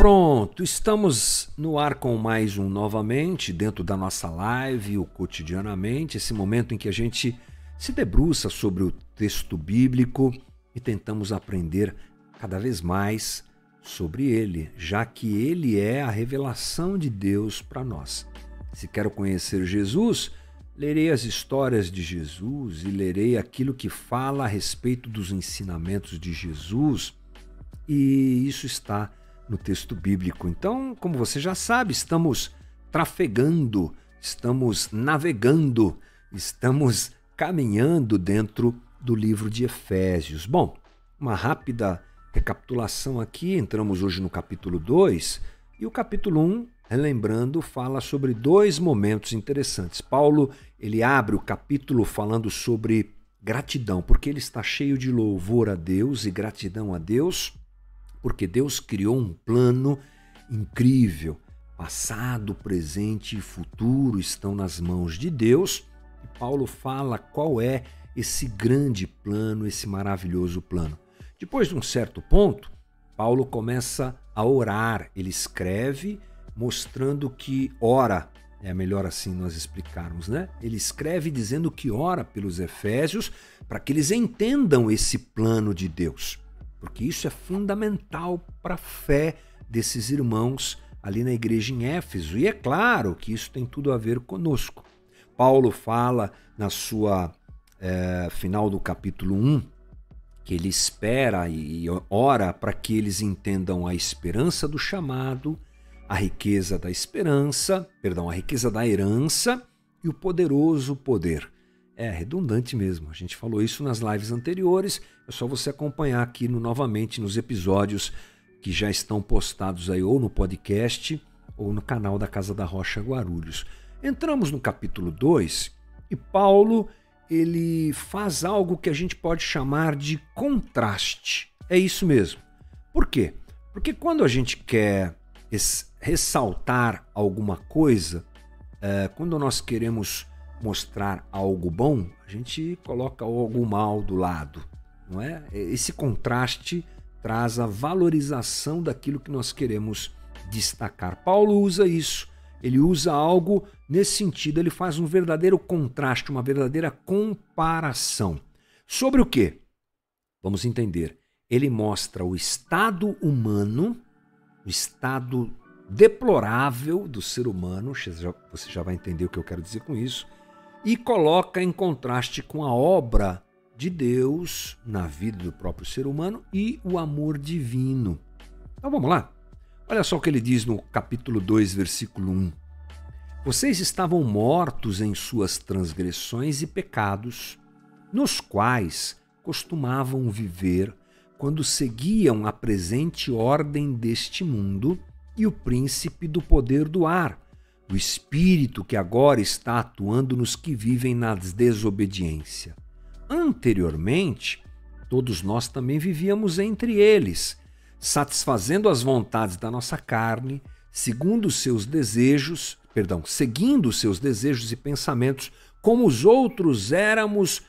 Pronto, estamos no ar com mais um novamente, dentro da nossa live, o cotidianamente, esse momento em que a gente se debruça sobre o texto bíblico e tentamos aprender cada vez mais sobre ele, já que ele é a revelação de Deus para nós. Se quero conhecer Jesus, lerei as histórias de Jesus e lerei aquilo que fala a respeito dos ensinamentos de Jesus, e isso está no texto bíblico. Então, como você já sabe, estamos trafegando, estamos navegando, estamos caminhando dentro do livro de Efésios. Bom, uma rápida recapitulação aqui, entramos hoje no capítulo 2 e o capítulo 1, relembrando, fala sobre dois momentos interessantes. Paulo, ele abre o capítulo falando sobre gratidão, porque ele está cheio de louvor a Deus e gratidão a Deus porque Deus criou um plano incrível. Passado, presente e futuro estão nas mãos de Deus. E Paulo fala qual é esse grande plano, esse maravilhoso plano. Depois de um certo ponto, Paulo começa a orar. Ele escreve mostrando que ora, é melhor assim nós explicarmos, né? Ele escreve dizendo que ora pelos Efésios para que eles entendam esse plano de Deus porque isso é fundamental para a fé desses irmãos ali na igreja em Éfeso. E é claro que isso tem tudo a ver conosco. Paulo fala na sua é, final do capítulo 1 que ele espera e ora para que eles entendam a esperança do chamado, a riqueza da esperança, perdão, a riqueza da herança e o poderoso poder. É redundante mesmo. A gente falou isso nas lives anteriores. É só você acompanhar aqui no, novamente nos episódios que já estão postados aí ou no podcast ou no canal da Casa da Rocha Guarulhos. Entramos no capítulo 2 e Paulo ele faz algo que a gente pode chamar de contraste. É isso mesmo. Por quê? Porque quando a gente quer ressaltar alguma coisa, é, quando nós queremos mostrar algo bom, a gente coloca algo mal do lado, não é? Esse contraste traz a valorização daquilo que nós queremos destacar. Paulo usa isso. Ele usa algo nesse sentido, ele faz um verdadeiro contraste, uma verdadeira comparação. Sobre o que? Vamos entender. Ele mostra o estado humano, o estado deplorável do ser humano, você já vai entender o que eu quero dizer com isso, e coloca em contraste com a obra de Deus na vida do próprio ser humano e o amor divino. Então vamos lá. Olha só o que ele diz no capítulo 2, versículo 1. Vocês estavam mortos em suas transgressões e pecados, nos quais costumavam viver quando seguiam a presente ordem deste mundo e o príncipe do poder do ar o Espírito que agora está atuando nos que vivem na desobediência. Anteriormente, todos nós também vivíamos entre eles, satisfazendo as vontades da nossa carne, segundo seus desejos, perdão, seguindo os seus desejos e pensamentos, como os outros éramos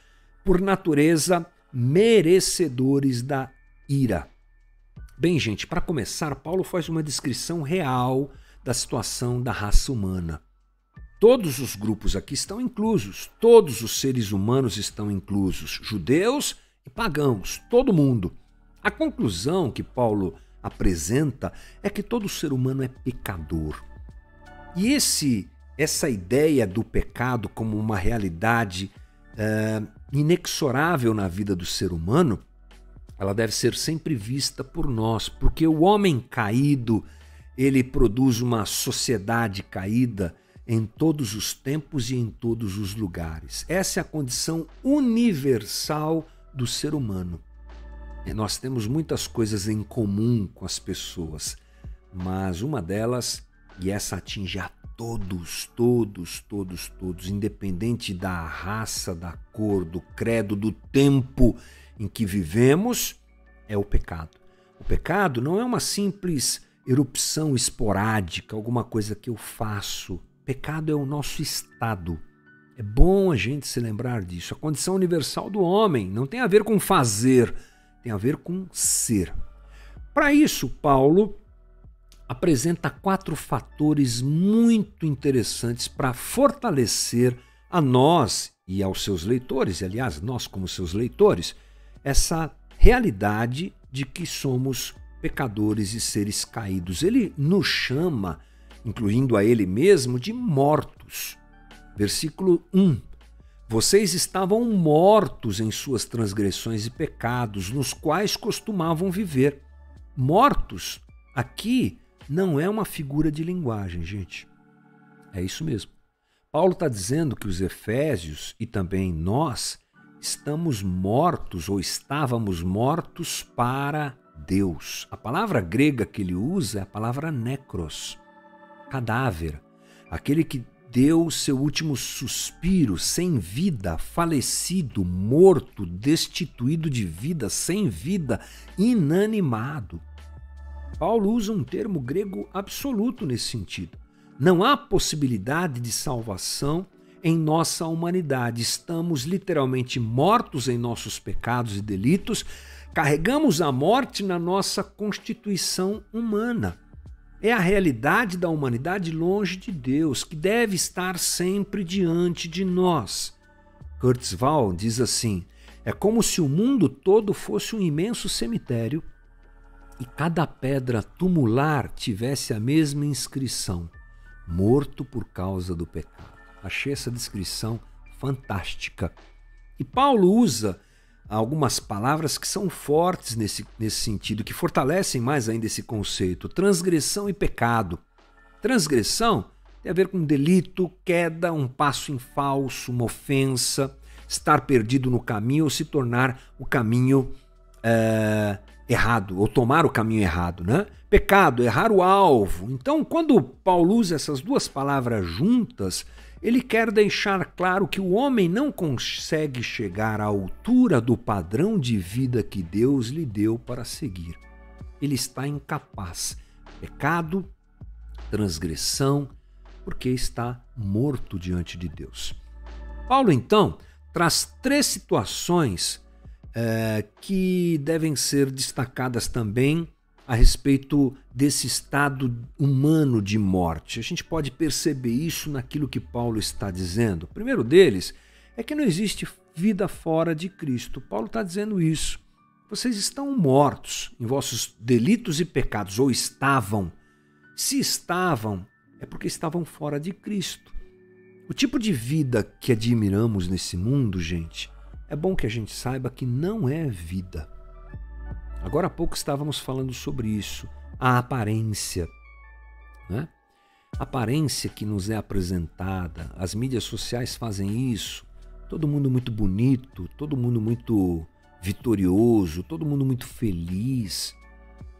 por natureza merecedores da ira. Bem, gente, para começar, Paulo faz uma descrição real da situação da raça humana. Todos os grupos aqui estão inclusos, todos os seres humanos estão inclusos, judeus e pagãos, todo mundo. A conclusão que Paulo apresenta é que todo ser humano é pecador. E esse essa ideia do pecado como uma realidade é, inexorável na vida do ser humano, ela deve ser sempre vista por nós, porque o homem caído, ele produz uma sociedade caída em todos os tempos e em todos os lugares. Essa é a condição universal do ser humano. E nós temos muitas coisas em comum com as pessoas, mas uma delas, e essa atinge a todos, todos, todos, todos, independente da raça, da cor, do credo, do tempo em que vivemos, é o pecado. O pecado não é uma simples erupção esporádica, alguma coisa que eu faço. Pecado é o nosso estado. É bom a gente se lembrar disso. A condição universal do homem não tem a ver com fazer, tem a ver com ser. Para isso, Paulo apresenta quatro fatores muito interessantes para fortalecer a nós e aos seus leitores, e aliás, nós como seus leitores, essa realidade de que somos pecadores e seres caídos. Ele nos chama, incluindo a ele mesmo, de mortos. Versículo 1. Vocês estavam mortos em suas transgressões e pecados, nos quais costumavam viver. Mortos, aqui, não é uma figura de linguagem, gente. É isso mesmo. Paulo está dizendo que os Efésios e também nós estamos mortos ou estávamos mortos para Deus. A palavra grega que ele usa é a palavra necros, cadáver, aquele que deu seu último suspiro, sem vida, falecido, morto, destituído de vida, sem vida, inanimado. Paulo usa um termo grego absoluto nesse sentido. Não há possibilidade de salvação em nossa humanidade. Estamos literalmente mortos em nossos pecados e delitos, carregamos a morte na nossa constituição humana. É a realidade da humanidade longe de Deus, que deve estar sempre diante de nós. Kurzweil diz assim: é como se o mundo todo fosse um imenso cemitério e cada pedra tumular tivesse a mesma inscrição: morto por causa do pecado. Achei essa descrição fantástica. E Paulo usa algumas palavras que são fortes nesse, nesse sentido, que fortalecem mais ainda esse conceito: transgressão e pecado. Transgressão tem a ver com delito, queda, um passo em falso, uma ofensa, estar perdido no caminho ou se tornar o caminho é, errado, ou tomar o caminho errado, né? Pecado, errar o alvo. Então, quando Paulo usa essas duas palavras juntas, ele quer deixar claro que o homem não consegue chegar à altura do padrão de vida que Deus lhe deu para seguir. Ele está incapaz. Pecado, transgressão, porque está morto diante de Deus. Paulo, então, traz três situações é, que devem ser destacadas também a respeito desse estado humano de morte. A gente pode perceber isso naquilo que Paulo está dizendo. O primeiro deles é que não existe vida fora de Cristo. Paulo está dizendo isso. Vocês estão mortos em vossos delitos e pecados, ou estavam. Se estavam, é porque estavam fora de Cristo. O tipo de vida que admiramos nesse mundo, gente, é bom que a gente saiba que não é vida. Agora há pouco estávamos falando sobre isso, a aparência. Né? A aparência que nos é apresentada, as mídias sociais fazem isso, todo mundo muito bonito, todo mundo muito vitorioso, todo mundo muito feliz.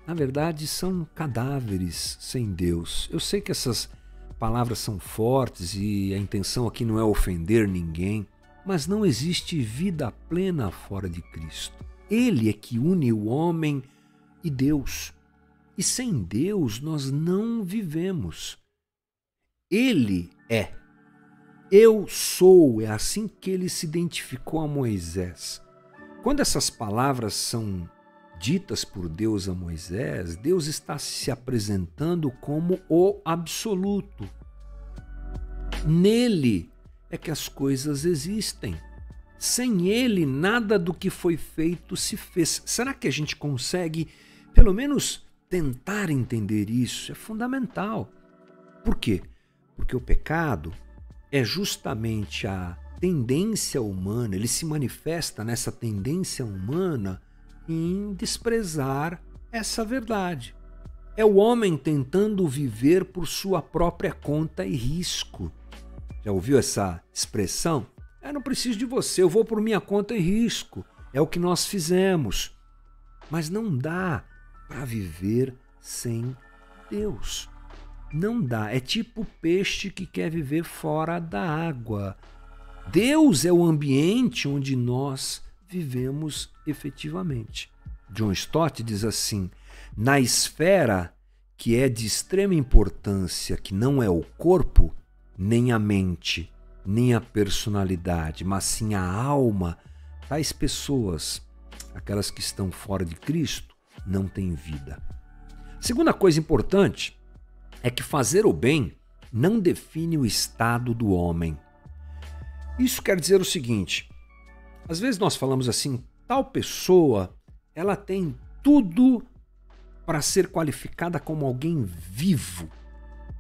Na verdade, são cadáveres sem Deus. Eu sei que essas palavras são fortes e a intenção aqui não é ofender ninguém, mas não existe vida plena fora de Cristo. Ele é que une o homem e Deus. E sem Deus nós não vivemos. Ele é. Eu sou, é assim que ele se identificou a Moisés. Quando essas palavras são ditas por Deus a Moisés, Deus está se apresentando como o absoluto. Nele é que as coisas existem. Sem ele, nada do que foi feito se fez. Será que a gente consegue, pelo menos, tentar entender isso? É fundamental. Por quê? Porque o pecado é justamente a tendência humana, ele se manifesta nessa tendência humana em desprezar essa verdade. É o homem tentando viver por sua própria conta e risco. Já ouviu essa expressão? Eu é, não preciso de você, eu vou por minha conta e risco. É o que nós fizemos. Mas não dá para viver sem Deus. Não dá. É tipo peixe que quer viver fora da água. Deus é o ambiente onde nós vivemos efetivamente. John Stott diz assim: na esfera que é de extrema importância, que não é o corpo, nem a mente, nem a personalidade, mas sim a alma, tais pessoas, aquelas que estão fora de Cristo, não têm vida. Segunda coisa importante é que fazer o bem não define o estado do homem. Isso quer dizer o seguinte: às vezes nós falamos assim, tal pessoa, ela tem tudo para ser qualificada como alguém vivo,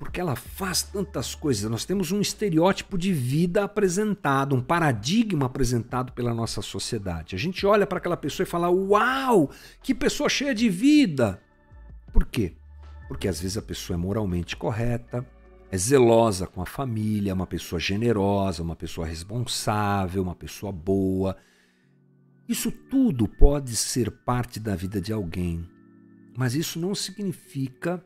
porque ela faz tantas coisas. Nós temos um estereótipo de vida apresentado, um paradigma apresentado pela nossa sociedade. A gente olha para aquela pessoa e fala: "Uau, que pessoa cheia de vida!" Por quê? Porque às vezes a pessoa é moralmente correta, é zelosa com a família, é uma pessoa generosa, uma pessoa responsável, uma pessoa boa. Isso tudo pode ser parte da vida de alguém, mas isso não significa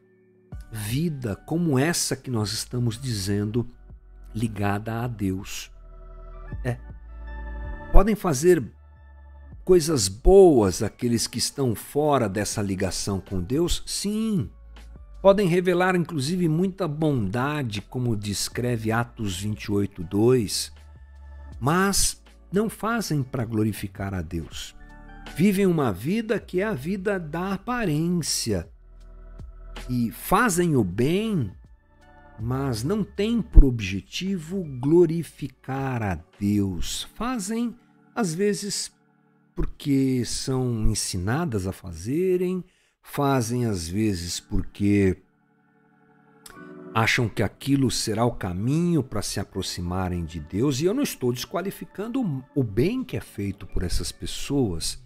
vida como essa que nós estamos dizendo ligada a Deus. É. Podem fazer coisas boas aqueles que estão fora dessa ligação com Deus? Sim. Podem revelar inclusive muita bondade, como descreve Atos 28, 2, mas não fazem para glorificar a Deus. Vivem uma vida que é a vida da aparência e fazem o bem, mas não têm por objetivo glorificar a Deus. Fazem, às vezes, porque são ensinadas a fazerem, fazem às vezes porque acham que aquilo será o caminho para se aproximarem de Deus, e eu não estou desqualificando o bem que é feito por essas pessoas,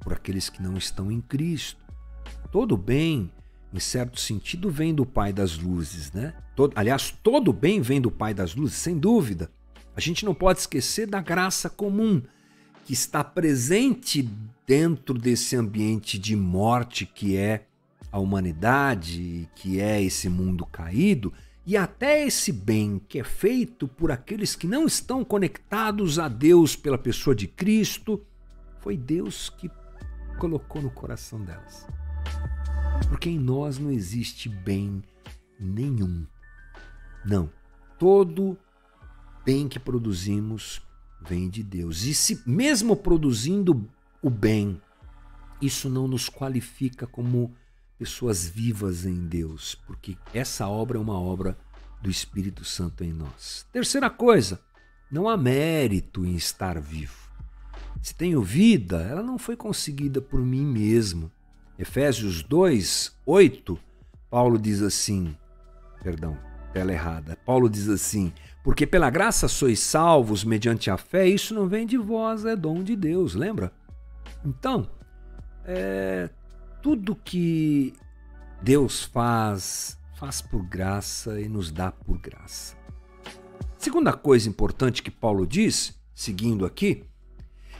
por aqueles que não estão em Cristo. Todo bem, em certo sentido, vem do Pai das Luzes, né? Todo, aliás, todo bem vem do Pai das Luzes, sem dúvida. A gente não pode esquecer da graça comum que está presente dentro desse ambiente de morte que é a humanidade, que é esse mundo caído, e até esse bem que é feito por aqueles que não estão conectados a Deus pela pessoa de Cristo, foi Deus que colocou no coração delas. Porque em nós não existe bem nenhum. Não. Todo bem que produzimos vem de Deus. E se mesmo produzindo o bem, isso não nos qualifica como pessoas vivas em Deus, porque essa obra é uma obra do Espírito Santo em nós. Terceira coisa, não há mérito em estar vivo. Se tenho vida, ela não foi conseguida por mim mesmo. Efésios 2, 8, Paulo diz assim, perdão, tela errada. Paulo diz assim: Porque pela graça sois salvos mediante a fé, isso não vem de vós, é dom de Deus, lembra? Então, é, tudo que Deus faz, faz por graça e nos dá por graça. Segunda coisa importante que Paulo diz, seguindo aqui,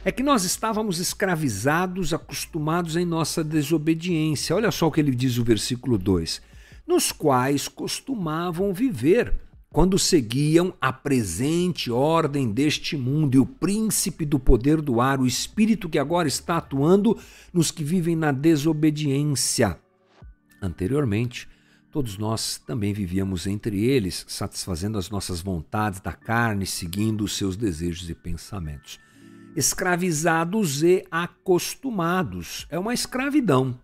é que nós estávamos escravizados, acostumados em nossa desobediência. Olha só o que ele diz no versículo 2: nos quais costumavam viver quando seguiam a presente ordem deste mundo e o príncipe do poder do ar, o espírito que agora está atuando nos que vivem na desobediência. Anteriormente, todos nós também vivíamos entre eles, satisfazendo as nossas vontades da carne, seguindo os seus desejos e pensamentos. Escravizados e acostumados. É uma escravidão,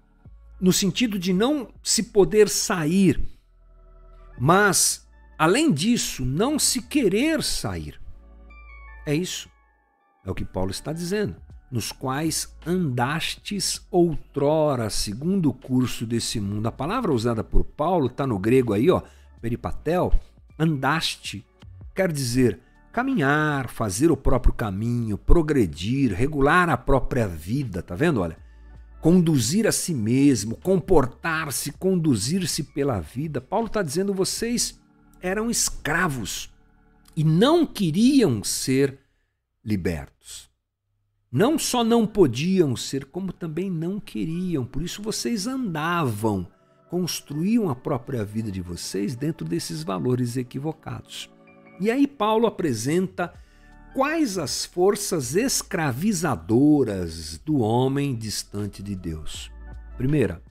no sentido de não se poder sair, mas Além disso, não se querer sair. É isso. É o que Paulo está dizendo. Nos quais andastes outrora, segundo o curso desse mundo. A palavra usada por Paulo está no grego aí, ó, peripatel, andaste, quer dizer caminhar, fazer o próprio caminho, progredir, regular a própria vida, tá vendo? Olha, conduzir a si mesmo, comportar-se, conduzir-se pela vida. Paulo está dizendo vocês eram escravos e não queriam ser libertos. Não só não podiam ser, como também não queriam. Por isso vocês andavam, construíam a própria vida de vocês dentro desses valores equivocados. E aí Paulo apresenta quais as forças escravizadoras do homem distante de Deus. Primeira,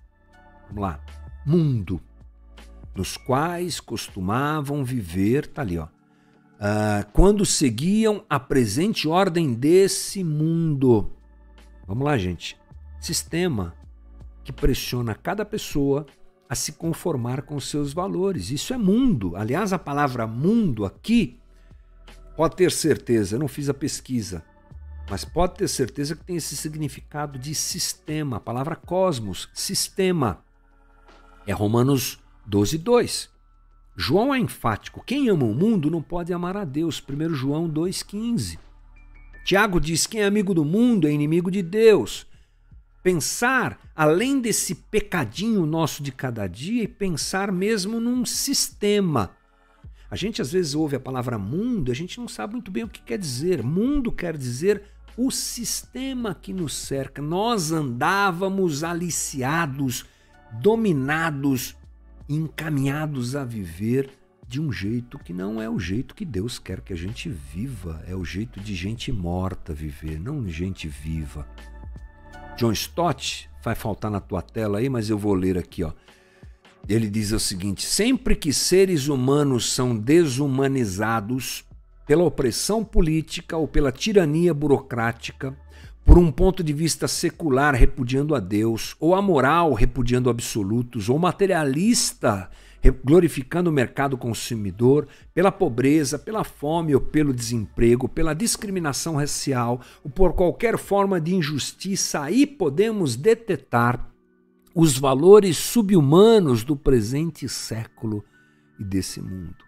vamos lá, mundo nos quais costumavam viver, tá ali, ó, uh, quando seguiam a presente ordem desse mundo. Vamos lá, gente. Sistema que pressiona cada pessoa a se conformar com seus valores. Isso é mundo. Aliás, a palavra mundo aqui, pode ter certeza, eu não fiz a pesquisa, mas pode ter certeza que tem esse significado de sistema. A palavra cosmos, sistema. É Romanos 12, 2. João é enfático: quem ama o mundo não pode amar a Deus. 1 João 2,15. Tiago diz: quem é amigo do mundo é inimigo de Deus. Pensar além desse pecadinho nosso de cada dia e pensar mesmo num sistema. A gente às vezes ouve a palavra mundo, a gente não sabe muito bem o que quer dizer. Mundo quer dizer o sistema que nos cerca. Nós andávamos aliciados, dominados encaminhados a viver de um jeito que não é o jeito que Deus quer que a gente viva, é o jeito de gente morta viver, não gente viva. John Stott, vai faltar na tua tela aí, mas eu vou ler aqui, ó. Ele diz o seguinte: sempre que seres humanos são desumanizados pela opressão política ou pela tirania burocrática, por um ponto de vista secular repudiando a Deus, ou amoral repudiando absolutos, ou materialista glorificando o mercado consumidor, pela pobreza, pela fome ou pelo desemprego, pela discriminação racial ou por qualquer forma de injustiça, aí podemos detectar os valores subhumanos do presente século e desse mundo.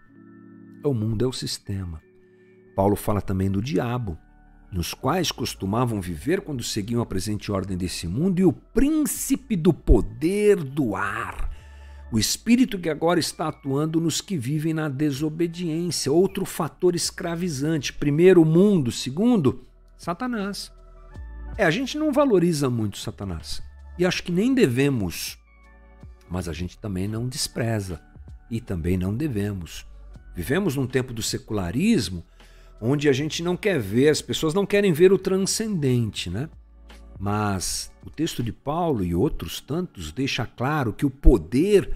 O mundo é o sistema. Paulo fala também do diabo nos quais costumavam viver quando seguiam a presente ordem desse mundo, e o príncipe do poder do ar, o espírito que agora está atuando nos que vivem na desobediência, outro fator escravizante. Primeiro, o mundo, segundo, Satanás. É, a gente não valoriza muito Satanás. E acho que nem devemos, mas a gente também não despreza e também não devemos. Vivemos num tempo do secularismo onde a gente não quer ver, as pessoas não querem ver o transcendente, né? Mas o texto de Paulo e outros tantos deixa claro que o poder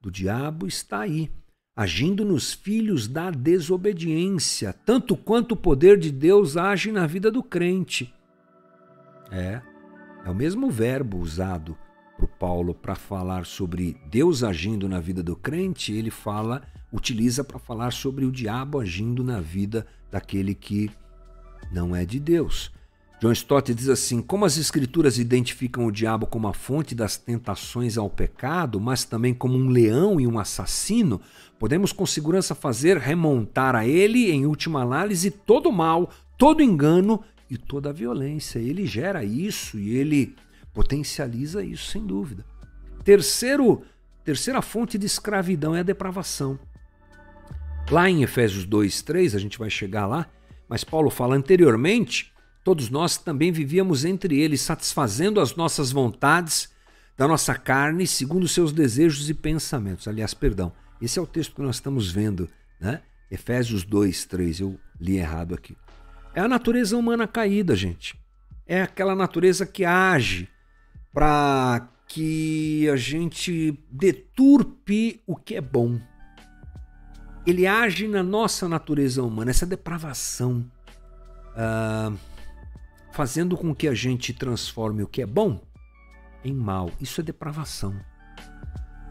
do diabo está aí, agindo nos filhos da desobediência, tanto quanto o poder de Deus age na vida do crente. É, é o mesmo verbo usado por Paulo para falar sobre Deus agindo na vida do crente, ele fala, utiliza para falar sobre o diabo agindo na vida daquele que não é de Deus. John Stott diz assim: como as Escrituras identificam o diabo como a fonte das tentações ao pecado, mas também como um leão e um assassino, podemos com segurança fazer remontar a ele, em última análise, todo o mal, todo o engano e toda a violência. Ele gera isso e ele potencializa isso, sem dúvida. Terceiro, terceira fonte de escravidão é a depravação. Lá em Efésios 2, 3, a gente vai chegar lá, mas Paulo fala anteriormente, todos nós também vivíamos entre eles, satisfazendo as nossas vontades da nossa carne, segundo seus desejos e pensamentos. Aliás, perdão, esse é o texto que nós estamos vendo, né? Efésios 2, 3, eu li errado aqui. É a natureza humana caída, gente. É aquela natureza que age para que a gente deturpe o que é bom ele age na nossa natureza humana, essa depravação, uh, fazendo com que a gente transforme o que é bom em mal. Isso é depravação.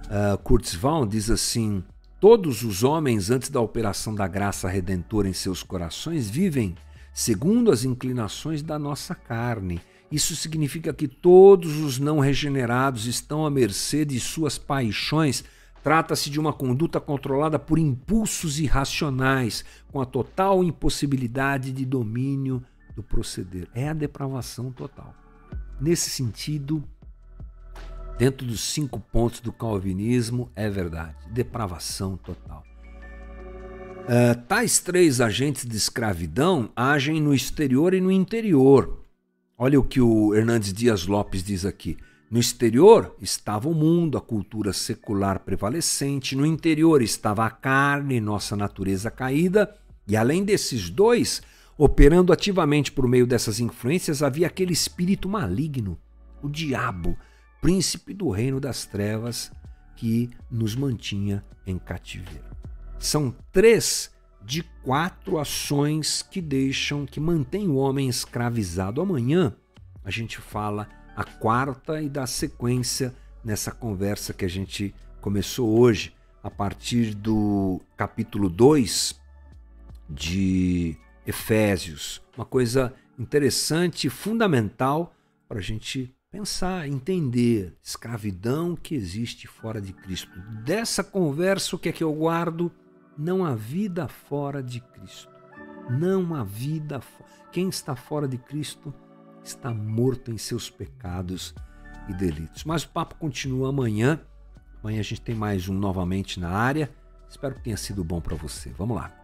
Uh, Kurzweil diz assim: Todos os homens, antes da operação da graça redentora em seus corações, vivem segundo as inclinações da nossa carne. Isso significa que todos os não regenerados estão à mercê de suas paixões Trata-se de uma conduta controlada por impulsos irracionais, com a total impossibilidade de domínio do proceder. É a depravação total. Nesse sentido, dentro dos cinco pontos do calvinismo, é verdade. Depravação total. Uh, tais três agentes de escravidão agem no exterior e no interior. Olha o que o Hernandes Dias Lopes diz aqui. No exterior estava o mundo, a cultura secular prevalecente, no interior estava a carne, nossa natureza caída, e além desses dois, operando ativamente por meio dessas influências, havia aquele espírito maligno, o diabo, príncipe do reino das trevas, que nos mantinha em cativeiro. São três de quatro ações que deixam, que mantêm o homem escravizado. Amanhã a gente fala a quarta e da sequência nessa conversa que a gente começou hoje, a partir do capítulo 2 de Efésios. Uma coisa interessante, fundamental para a gente pensar, entender escravidão que existe fora de Cristo. Dessa conversa, o que é que eu guardo? Não há vida fora de Cristo. Não há vida. Quem está fora de Cristo está morto em seus pecados e delitos. Mas o papo continua amanhã. Amanhã a gente tem mais um novamente na área. Espero que tenha sido bom para você. Vamos lá.